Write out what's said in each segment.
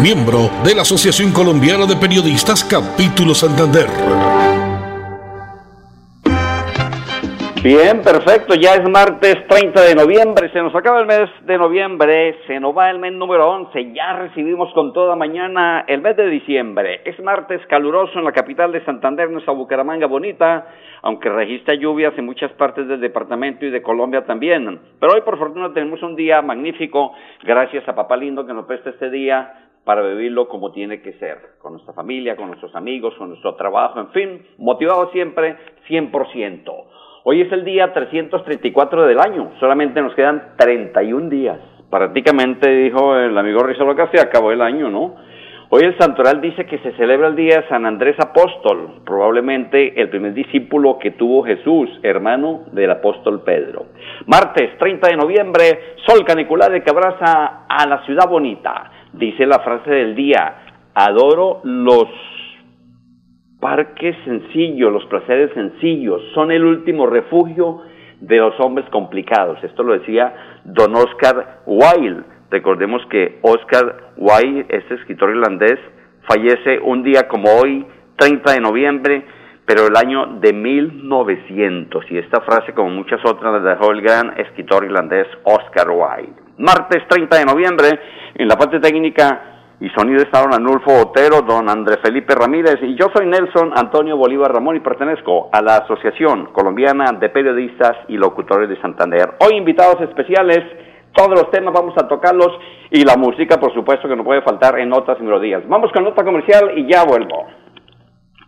miembro de la Asociación Colombiana de Periodistas Capítulo Santander. Bien, perfecto, ya es martes 30 de noviembre, se nos acaba el mes de noviembre, se nos va el mes número 11, ya recibimos con toda mañana el mes de diciembre. Es martes caluroso en la capital de Santander, nuestra Bucaramanga bonita, aunque registra lluvias en muchas partes del departamento y de Colombia también. Pero hoy por fortuna tenemos un día magnífico, gracias a Papá Lindo que nos presta este día para vivirlo como tiene que ser, con nuestra familia, con nuestros amigos, con nuestro trabajo, en fin, motivado siempre 100%. Hoy es el día 334 del año, solamente nos quedan 31 días. Prácticamente, dijo el amigo Rizalo que acabó el año, ¿no? Hoy el santoral dice que se celebra el día de San Andrés Apóstol, probablemente el primer discípulo que tuvo Jesús, hermano del apóstol Pedro. Martes 30 de noviembre, sol canicular que abraza a la ciudad bonita. Dice la frase del día, adoro los parques sencillos, los placeres sencillos, son el último refugio de los hombres complicados. Esto lo decía don Oscar Wilde. Recordemos que Oscar Wilde, este escritor irlandés, fallece un día como hoy, 30 de noviembre, pero el año de 1900. Y esta frase, como muchas otras, la dejó el gran escritor irlandés Oscar Wilde. Martes 30 de noviembre, en la parte técnica y sonido está don Anulfo Otero, don Andrés Felipe Ramírez y yo soy Nelson Antonio Bolívar Ramón y pertenezco a la Asociación Colombiana de Periodistas y Locutores de Santander. Hoy invitados especiales, todos los temas vamos a tocarlos y la música por supuesto que no puede faltar en notas y melodías. Vamos con nota comercial y ya vuelvo.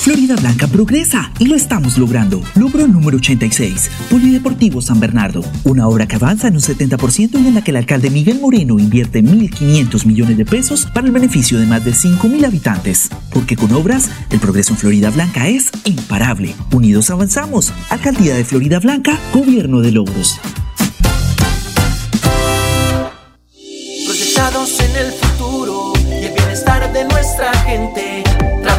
Florida Blanca progresa y lo estamos logrando. Logro número 86, Polideportivo San Bernardo. Una obra que avanza en un 70% y en la que el alcalde Miguel Moreno invierte 1.500 millones de pesos para el beneficio de más de 5.000 habitantes. Porque con obras, el progreso en Florida Blanca es imparable. Unidos avanzamos. Alcaldía de Florida Blanca, Gobierno de Logros. Proyectados en el futuro y el bienestar de nuestra gente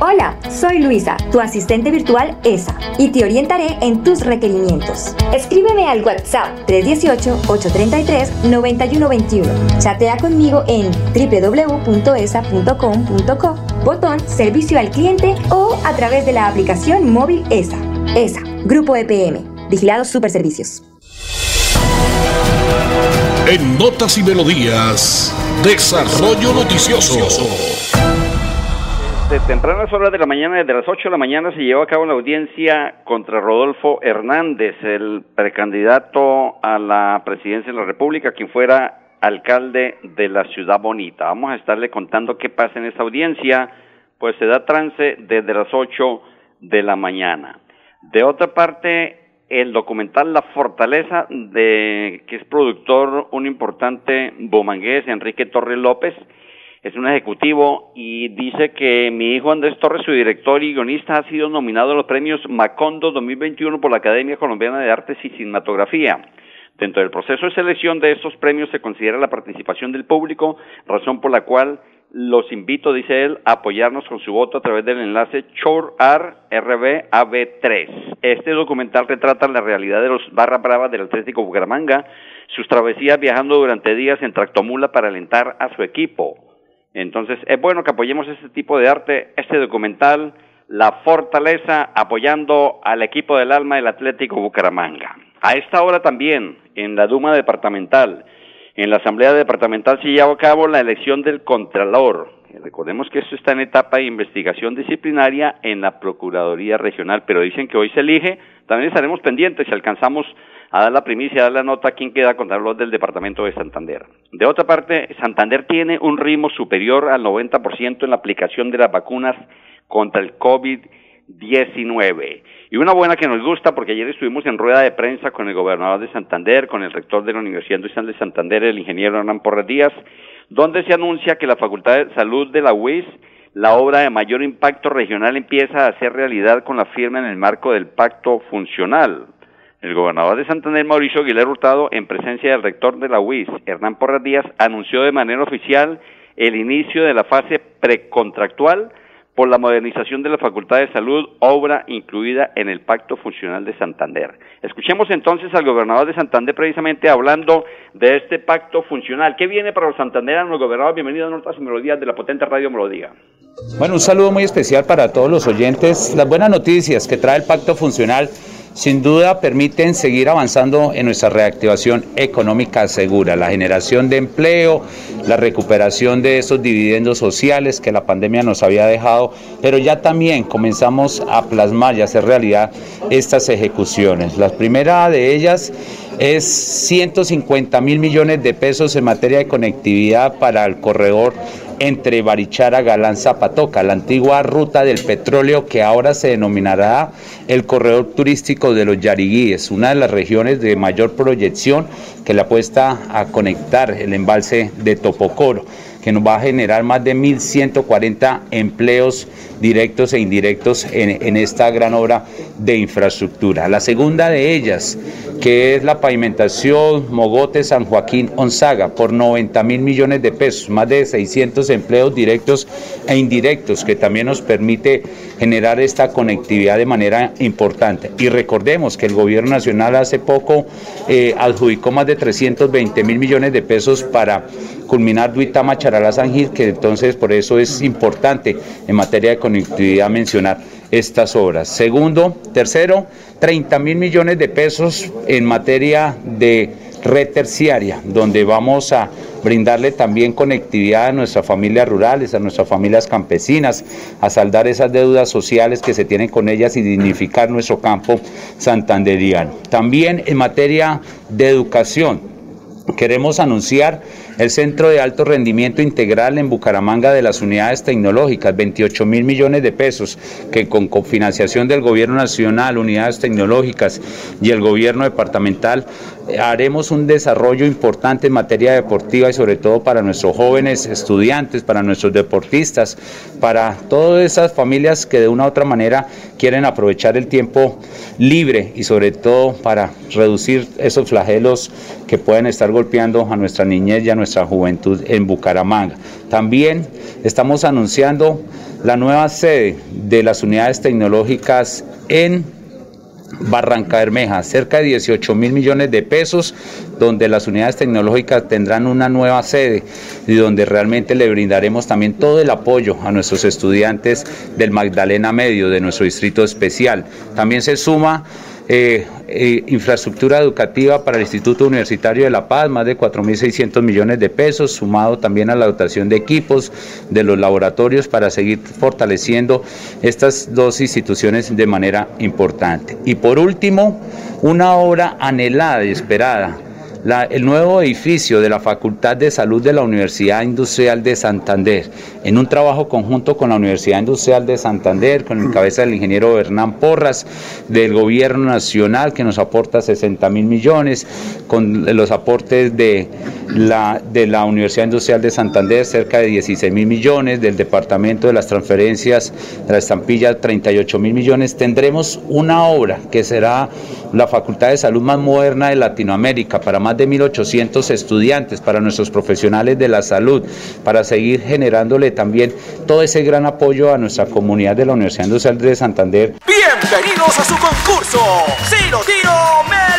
Hola, soy Luisa, tu asistente virtual ESA, y te orientaré en tus requerimientos. Escríbeme al WhatsApp 318-833-9121. Chatea conmigo en www.esa.com.co, botón Servicio al Cliente o a través de la aplicación móvil ESA. ESA, Grupo EPM, Vigilados Superservicios. En Notas y Melodías, Desarrollo Noticioso. De tempranas horas de la mañana, desde las 8 de la mañana, se llevó a cabo la audiencia contra Rodolfo Hernández, el precandidato a la presidencia de la República, quien fuera alcalde de la Ciudad Bonita. Vamos a estarle contando qué pasa en esta audiencia, pues se da trance desde las 8 de la mañana. De otra parte, el documental La Fortaleza, de que es productor un importante bomangués, Enrique Torres López, es un ejecutivo y dice que mi hijo Andrés Torres, su director y guionista, ha sido nominado a los premios Macondo 2021 por la Academia Colombiana de Artes y Cinematografía. Dentro del proceso de selección de estos premios se considera la participación del público, razón por la cual los invito, dice él, a apoyarnos con su voto a través del enlace CHORARRBAB3. Este documental retrata la realidad de los barra bravas del Atlético Bucaramanga, sus travesías viajando durante días en tractomula para alentar a su equipo. Entonces, es bueno que apoyemos este tipo de arte, este documental, La Fortaleza, apoyando al equipo del alma del Atlético Bucaramanga. A esta hora también, en la Duma Departamental, en la Asamblea Departamental se lleva a cabo la elección del Contralor. Recordemos que esto está en etapa de investigación disciplinaria en la Procuraduría Regional, pero dicen que hoy se elige. También estaremos pendientes si alcanzamos a dar la primicia, a dar la nota quién queda Contralor del Departamento de Santander. De otra parte, Santander tiene un ritmo superior al 90% en la aplicación de las vacunas contra el COVID-19. Y una buena que nos gusta, porque ayer estuvimos en rueda de prensa con el gobernador de Santander, con el rector de la Universidad Industrial de Santander, el ingeniero Hernán Porras Díaz, donde se anuncia que la Facultad de Salud de la UIS, la obra de mayor impacto regional, empieza a ser realidad con la firma en el marco del pacto funcional. El gobernador de Santander, Mauricio Aguilar Hurtado, en presencia del rector de la UIS, Hernán Porras Díaz, anunció de manera oficial el inicio de la fase precontractual por la modernización de la Facultad de Salud, obra incluida en el Pacto Funcional de Santander. Escuchemos entonces al gobernador de Santander precisamente hablando de este pacto funcional. ¿Qué viene para los santanderanos, gobernador? Bienvenido a Nortas y Melodías de la potente Radio Melodía. Bueno, un saludo muy especial para todos los oyentes. Las buenas noticias que trae el pacto funcional sin duda permiten seguir avanzando en nuestra reactivación económica segura, la generación de empleo, la recuperación de esos dividendos sociales que la pandemia nos había dejado, pero ya también comenzamos a plasmar y hacer realidad estas ejecuciones. La primera de ellas es 150 mil millones de pesos en materia de conectividad para el corredor entre Barichara, Galán, Zapatoca, la antigua ruta del petróleo que ahora se denominará el corredor turístico de los Yariguíes, una de las regiones de mayor proyección que le apuesta a conectar el embalse de Topocoro que nos va a generar más de 1.140 empleos directos e indirectos en, esta gran obra de infraestructura. La segunda de ellas, que es la pavimentación Mogote San Joaquín Onzaga, por 90 mil millones de pesos, más de 600 empleos directos e indirectos, que también nos permite generar esta conectividad de manera importante. Y recordemos que el gobierno nacional hace poco eh, adjudicó más de 320 mil millones de pesos para culminar Duitama Charalá San Gil, que entonces por eso es importante en materia de conectividad mencionar estas obras. Segundo, tercero, 30 mil millones de pesos en materia de red terciaria, donde vamos a brindarle también conectividad a nuestras familias rurales, a nuestras familias campesinas, a saldar esas deudas sociales que se tienen con ellas y dignificar nuestro campo santanderiano. También en materia de educación, queremos anunciar el Centro de Alto Rendimiento Integral en Bucaramanga de las Unidades Tecnológicas, 28 mil millones de pesos, que con cofinanciación del Gobierno Nacional, Unidades Tecnológicas y el Gobierno Departamental haremos un desarrollo importante en materia deportiva y sobre todo para nuestros jóvenes estudiantes, para nuestros deportistas, para todas esas familias que de una u otra manera quieren aprovechar el tiempo libre y sobre todo para reducir esos flagelos que pueden estar golpeando a nuestra niñez y a nuestra juventud en Bucaramanga. También estamos anunciando la nueva sede de las unidades tecnológicas en Barranca Bermeja, cerca de 18 mil millones de pesos, donde las unidades tecnológicas tendrán una nueva sede y donde realmente le brindaremos también todo el apoyo a nuestros estudiantes del Magdalena Medio, de nuestro distrito especial. También se suma eh, eh, infraestructura educativa para el Instituto Universitario de La Paz, más de 4.600 millones de pesos, sumado también a la dotación de equipos de los laboratorios para seguir fortaleciendo estas dos instituciones de manera importante. Y por último, una obra anhelada y esperada el nuevo edificio de la Facultad de Salud de la Universidad Industrial de Santander, en un trabajo conjunto con la Universidad Industrial de Santander, con el cabeza del ingeniero Hernán Porras, del Gobierno Nacional, que nos aporta 60 mil millones, con los aportes de la, de la Universidad Industrial de Santander, cerca de 16 mil millones, del Departamento de las Transferencias de la Estampilla, 38 mil millones, tendremos una obra que será la Facultad de Salud más moderna de Latinoamérica, para más de 1.800 estudiantes, para nuestros profesionales de la salud, para seguir generándole también todo ese gran apoyo a nuestra comunidad de la Universidad Industrial de Santander. Bienvenidos a su concurso. Si lo tiro, me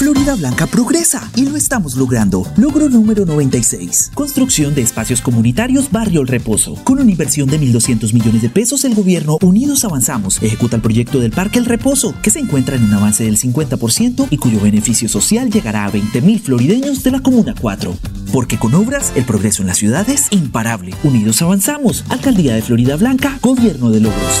Florida Blanca progresa y lo estamos logrando. Logro número 96. Construcción de espacios comunitarios Barrio El Reposo. Con una inversión de 1.200 millones de pesos, el gobierno Unidos Avanzamos ejecuta el proyecto del Parque El Reposo, que se encuentra en un avance del 50% y cuyo beneficio social llegará a 20.000 florideños de la Comuna 4. Porque con obras, el progreso en la ciudad es imparable. Unidos Avanzamos. Alcaldía de Florida Blanca, Gobierno de Logros.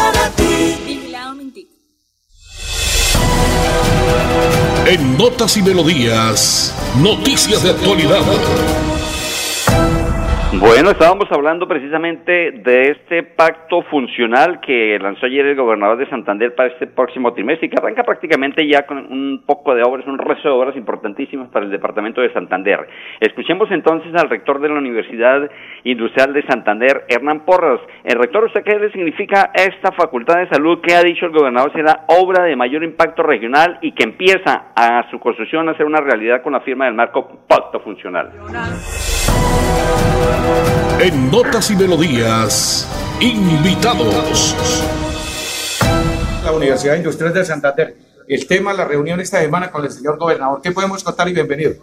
En Notas y Melodías, noticias de actualidad. Bueno, estábamos hablando precisamente de este pacto funcional que lanzó ayer el gobernador de Santander para este próximo trimestre y que arranca prácticamente ya con un poco de obras, un resto de obras importantísimas para el departamento de Santander. Escuchemos entonces al rector de la Universidad Industrial de Santander, Hernán Porras. El rector, ¿usted qué le significa esta facultad de salud que ha dicho el gobernador será obra de mayor impacto regional y que empieza a su construcción a ser una realidad con la firma del marco pacto funcional? En Notas y Melodías, invitados. La Universidad Industrial de Santander. El tema, la reunión esta semana con el señor gobernador. ¿Qué podemos contar y bienvenido?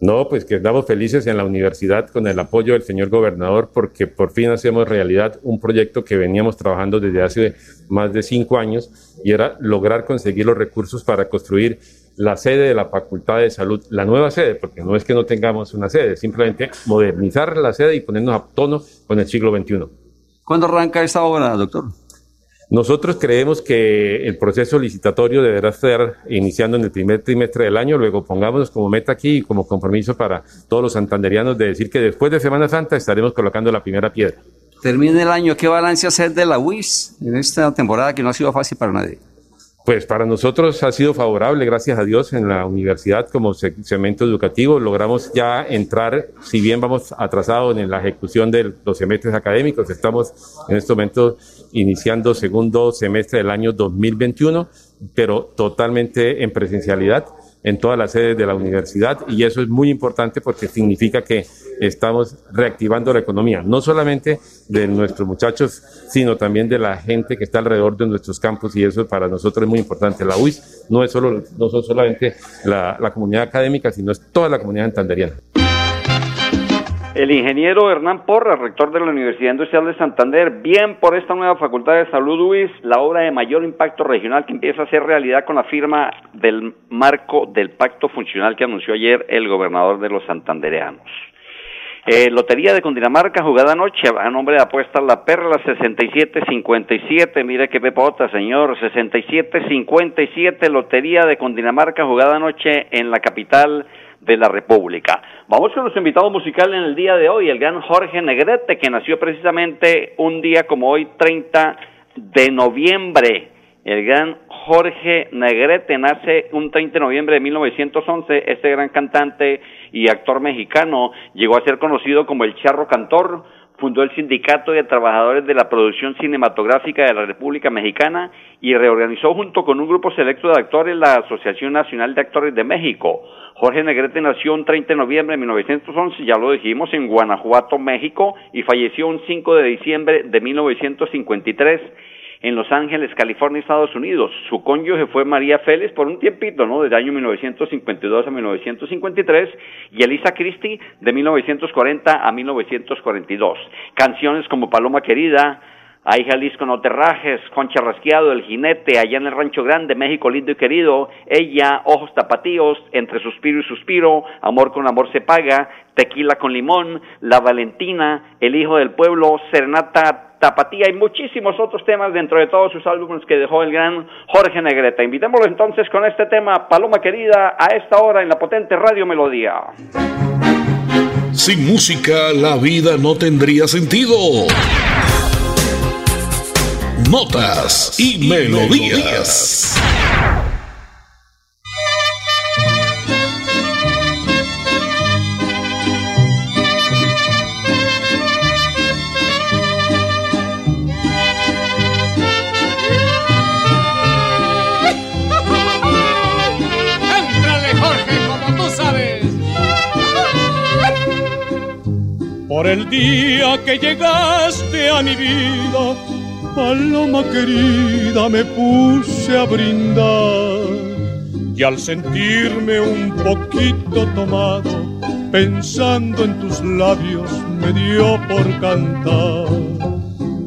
No, pues que estamos felices en la universidad con el apoyo del señor gobernador porque por fin hacemos realidad un proyecto que veníamos trabajando desde hace más de cinco años y era lograr conseguir los recursos para construir la sede de la Facultad de Salud, la nueva sede, porque no es que no tengamos una sede, simplemente modernizar la sede y ponernos a tono con el siglo XXI. ¿Cuándo arranca esta obra, doctor? Nosotros creemos que el proceso licitatorio deberá estar iniciando en el primer trimestre del año, luego pongámonos como meta aquí y como compromiso para todos los santanderianos de decir que después de Semana Santa estaremos colocando la primera piedra. Termina el año, ¿qué balance hacer de la UIS en esta temporada que no ha sido fácil para nadie? Pues para nosotros ha sido favorable, gracias a Dios, en la universidad como segmento educativo. Logramos ya entrar, si bien vamos atrasados en la ejecución de los semestres académicos, estamos en este momento iniciando segundo semestre del año 2021, pero totalmente en presencialidad en todas las sedes de la universidad y eso es muy importante porque significa que estamos reactivando la economía, no solamente de nuestros muchachos, sino también de la gente que está alrededor de nuestros campos y eso para nosotros es muy importante. La UIS no es, solo, no son solamente la, la comunidad académica, sino es toda la comunidad santanderiana. El ingeniero Hernán Porra, rector de la Universidad Industrial de Santander, bien por esta nueva Facultad de Salud UIS, la obra de mayor impacto regional que empieza a ser realidad con la firma del marco del pacto funcional que anunció ayer el gobernador de los santandereanos. Eh, Lotería de Cundinamarca, jugada anoche, a nombre de apuestas La Perla, 67-57, mire qué pepota, señor, 67-57, Lotería de Cundinamarca, jugada anoche en la capital de la República. Vamos con nuestro invitado musical en el día de hoy, el gran Jorge Negrete, que nació precisamente un día como hoy, 30 de noviembre. El gran Jorge Negrete nace un 30 de noviembre de 1911. Este gran cantante y actor mexicano llegó a ser conocido como el Charro Cantor fundó el Sindicato de Trabajadores de la Producción Cinematográfica de la República Mexicana y reorganizó junto con un grupo selecto de actores la Asociación Nacional de Actores de México. Jorge Negrete nació un 30 de noviembre de 1911, ya lo dijimos, en Guanajuato, México, y falleció un 5 de diciembre de 1953 en Los Ángeles, California, Estados Unidos. Su cónyuge fue María Félix por un tiempito, ¿no? Desde año 1952 a 1953 y Elisa Christie de 1940 a 1942. Canciones como Paloma Querida, Ay Jalisco no te rajes, Concha Rasqueado, El Jinete, allá en el Rancho Grande, México lindo y querido, Ella, Ojos Tapatíos, Entre Suspiro y Suspiro, Amor con Amor se paga, Tequila con Limón, La Valentina, El Hijo del Pueblo, Serenata Tapatía y muchísimos otros temas dentro de todos sus álbumes que dejó el gran Jorge Negreta. Invitémoslo entonces con este tema, Paloma Querida, a esta hora en la potente Radio Melodía. Sin música la vida no tendría sentido. Notas y, melodías. Por el día que llegaste a mi vida, paloma querida, me puse a brindar. Y al sentirme un poquito tomado, pensando en tus labios, me dio por cantar.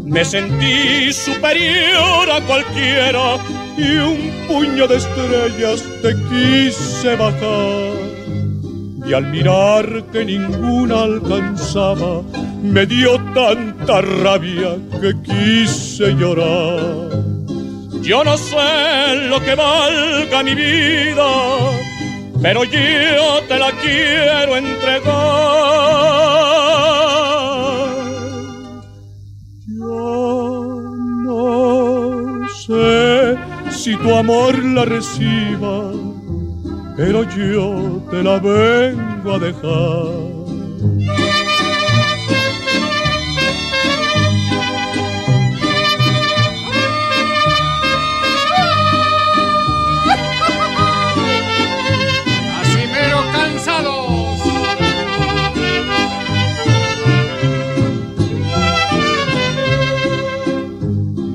Me sentí superior a cualquiera y un puño de estrellas te quise bajar y al mirar que ninguna alcanzaba, me dio tanta rabia que quise llorar. Yo no sé lo que valga mi vida, pero yo te la quiero entregar. Yo no sé si tu amor la reciba pero yo te la vengo a dejar. Así mero cansados.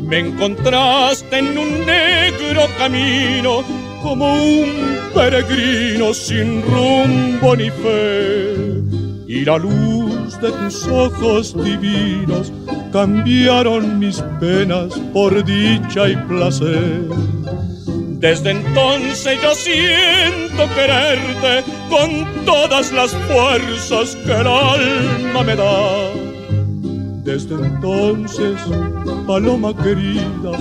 Me encontraste en un negro camino como un peregrino sin rumbo ni fe. Y la luz de tus ojos divinos cambiaron mis penas por dicha y placer. Desde entonces yo siento quererte con todas las fuerzas que el alma me da. Desde entonces, paloma querida,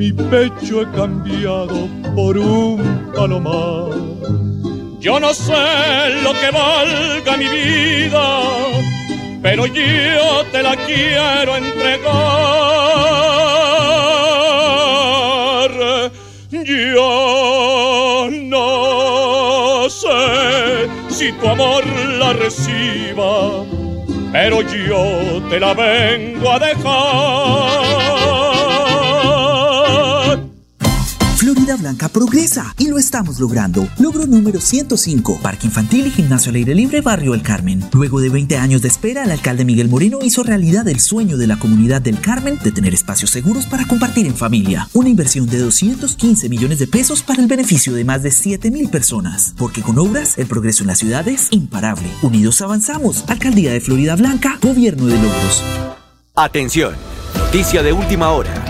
mi pecho he cambiado por un palomar. Yo no sé lo que valga mi vida, pero yo te la quiero entregar. Yo no sé si tu amor la reciba, pero yo te la vengo a dejar. Blanca progresa y lo estamos logrando. Logro número 105, Parque Infantil y Gimnasio al Aire Libre Barrio El Carmen. Luego de 20 años de espera, el alcalde Miguel Moreno hizo realidad el sueño de la comunidad del Carmen de tener espacios seguros para compartir en familia. Una inversión de 215 millones de pesos para el beneficio de más de 7 mil personas. Porque con obras, el progreso en la ciudad es imparable. Unidos avanzamos. Alcaldía de Florida Blanca, Gobierno de Logros. Atención, noticia de última hora.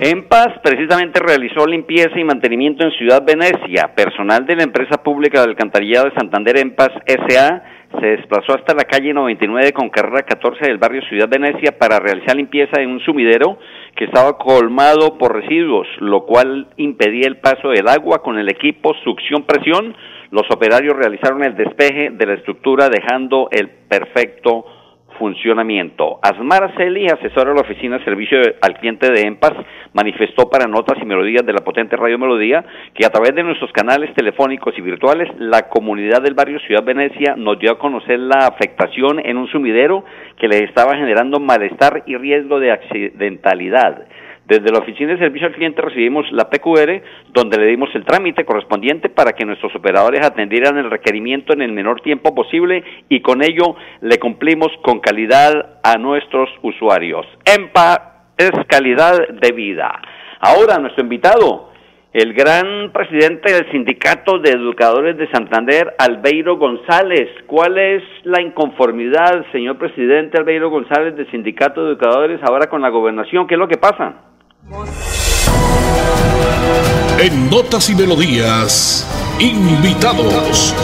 En Paz, precisamente realizó limpieza y mantenimiento en Ciudad Venecia. Personal de la empresa pública del alcantarillado de Santander en Paz SA se desplazó hasta la calle 99 con carrera 14 del barrio Ciudad Venecia para realizar limpieza en un sumidero que estaba colmado por residuos, lo cual impedía el paso del agua con el equipo succión-presión. Los operarios realizaron el despeje de la estructura dejando el perfecto funcionamiento. Asmar Celi, asesora de la Oficina de Servicio al Cliente de EMPAS, manifestó para Notas y Melodías de la potente Radio Melodía que a través de nuestros canales telefónicos y virtuales, la comunidad del barrio Ciudad Venecia nos dio a conocer la afectación en un sumidero que les estaba generando malestar y riesgo de accidentalidad. Desde la Oficina de Servicio al Cliente recibimos la PQR, donde le dimos el trámite correspondiente para que nuestros operadores atendieran el requerimiento en el menor tiempo posible y con ello le cumplimos con calidad a nuestros usuarios. EMPA es calidad de vida. Ahora, nuestro invitado, el gran presidente del Sindicato de Educadores de Santander, Albeiro González. ¿Cuál es la inconformidad, señor presidente Albeiro González, del Sindicato de Educadores ahora con la gobernación? ¿Qué es lo que pasa? En Notas y Melodías, invitados.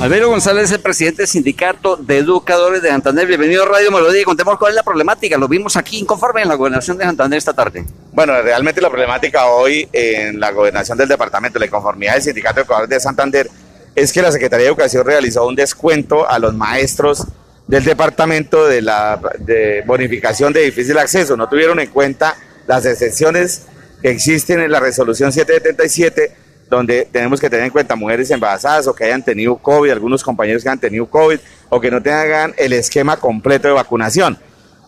Alberto González es el presidente del Sindicato de Educadores de Santander. Bienvenido a Radio Melodía y contemos cuál es la problemática. Lo vimos aquí inconforme en la gobernación de Santander esta tarde. Bueno, realmente la problemática hoy en la gobernación del departamento, la inconformidad del Sindicato de Educadores de Santander, es que la Secretaría de Educación realizó un descuento a los maestros del departamento de la bonificación de difícil acceso. No tuvieron en cuenta las excepciones que existen en la resolución 777 donde tenemos que tener en cuenta mujeres embarazadas o que hayan tenido COVID, algunos compañeros que han tenido COVID o que no tengan el esquema completo de vacunación.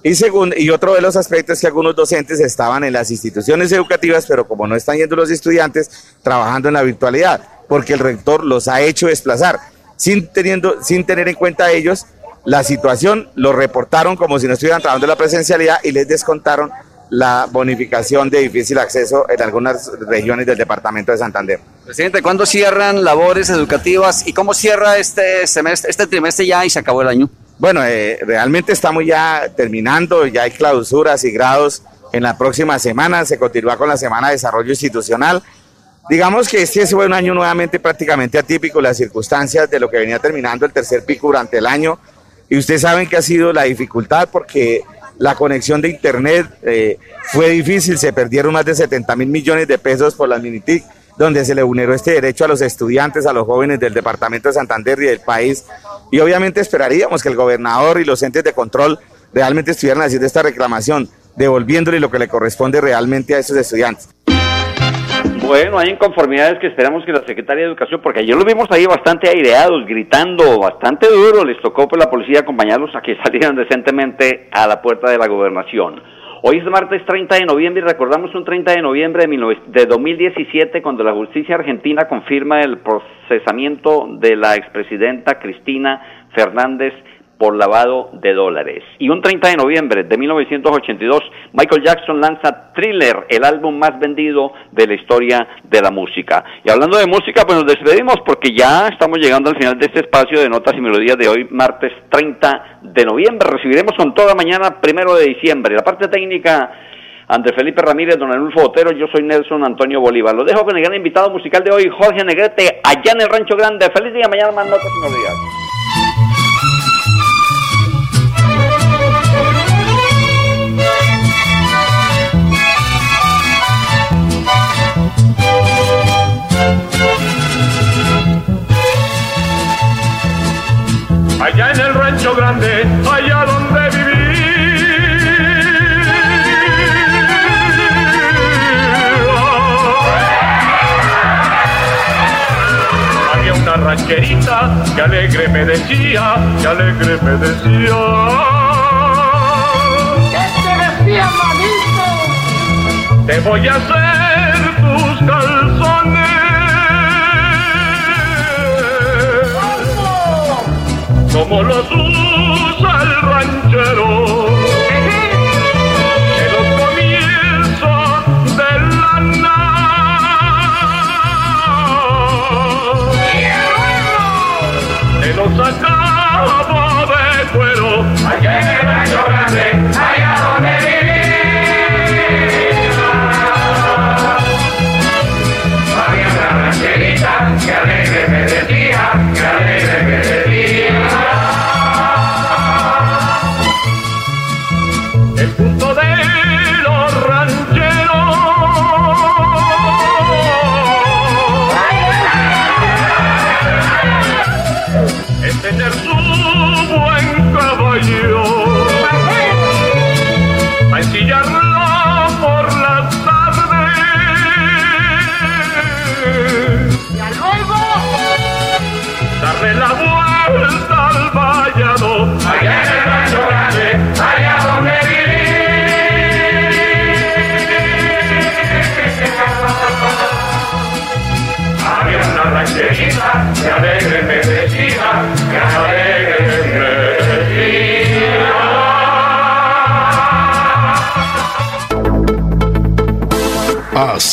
Y, segundo, y otro de los aspectos es que algunos docentes estaban en las instituciones educativas, pero como no están yendo los estudiantes, trabajando en la virtualidad, porque el rector los ha hecho desplazar, sin, teniendo, sin tener en cuenta ellos la situación, lo reportaron como si no estuvieran trabajando en la presencialidad y les descontaron la bonificación de difícil acceso en algunas regiones del departamento de Santander. Presidente, ¿cuándo cierran labores educativas y cómo cierra este semestre, este trimestre ya y se acabó el año? Bueno, eh, realmente estamos ya terminando, ya hay clausuras y grados en la próxima semana, se continúa con la Semana de Desarrollo Institucional. Digamos que este fue un año nuevamente prácticamente atípico, las circunstancias de lo que venía terminando el tercer pico durante el año, y ustedes saben que ha sido la dificultad porque la conexión de internet eh, fue difícil, se perdieron más de 70 mil millones de pesos por la Minitic, donde se le vulneró este derecho a los estudiantes, a los jóvenes del departamento de Santander y del país. Y obviamente esperaríamos que el gobernador y los entes de control realmente estuvieran haciendo esta reclamación, devolviéndole lo que le corresponde realmente a esos estudiantes. Bueno, hay inconformidades que esperamos que la Secretaría de Educación, porque ayer los vimos ahí bastante aireados, gritando bastante duro, les tocó por la policía acompañarlos a que salieran decentemente a la puerta de la gobernación. Hoy es martes 30 de noviembre y recordamos un 30 de noviembre de, de 2017 cuando la justicia argentina confirma el procesamiento de la expresidenta Cristina Fernández por lavado de dólares. Y un 30 de noviembre de 1982, Michael Jackson lanza Thriller, el álbum más vendido de la historia de la música. Y hablando de música, pues nos despedimos porque ya estamos llegando al final de este espacio de notas y melodías de hoy, martes 30 de noviembre. Recibiremos con toda mañana, primero de diciembre. La parte técnica... Andrés Felipe Ramírez, Don Anulfo Otero, yo soy Nelson Antonio Bolívar. Lo dejo con el gran invitado musical de hoy, Jorge Negrete, allá en el Rancho Grande. Feliz día, mañana más notas y melodías. Allá en el rancho grande, allá donde viví. Había una rancherita que alegre me decía, que alegre me decía. ¿Qué te decía, manito? Te voy a hacer como los usa el ranchero. sillas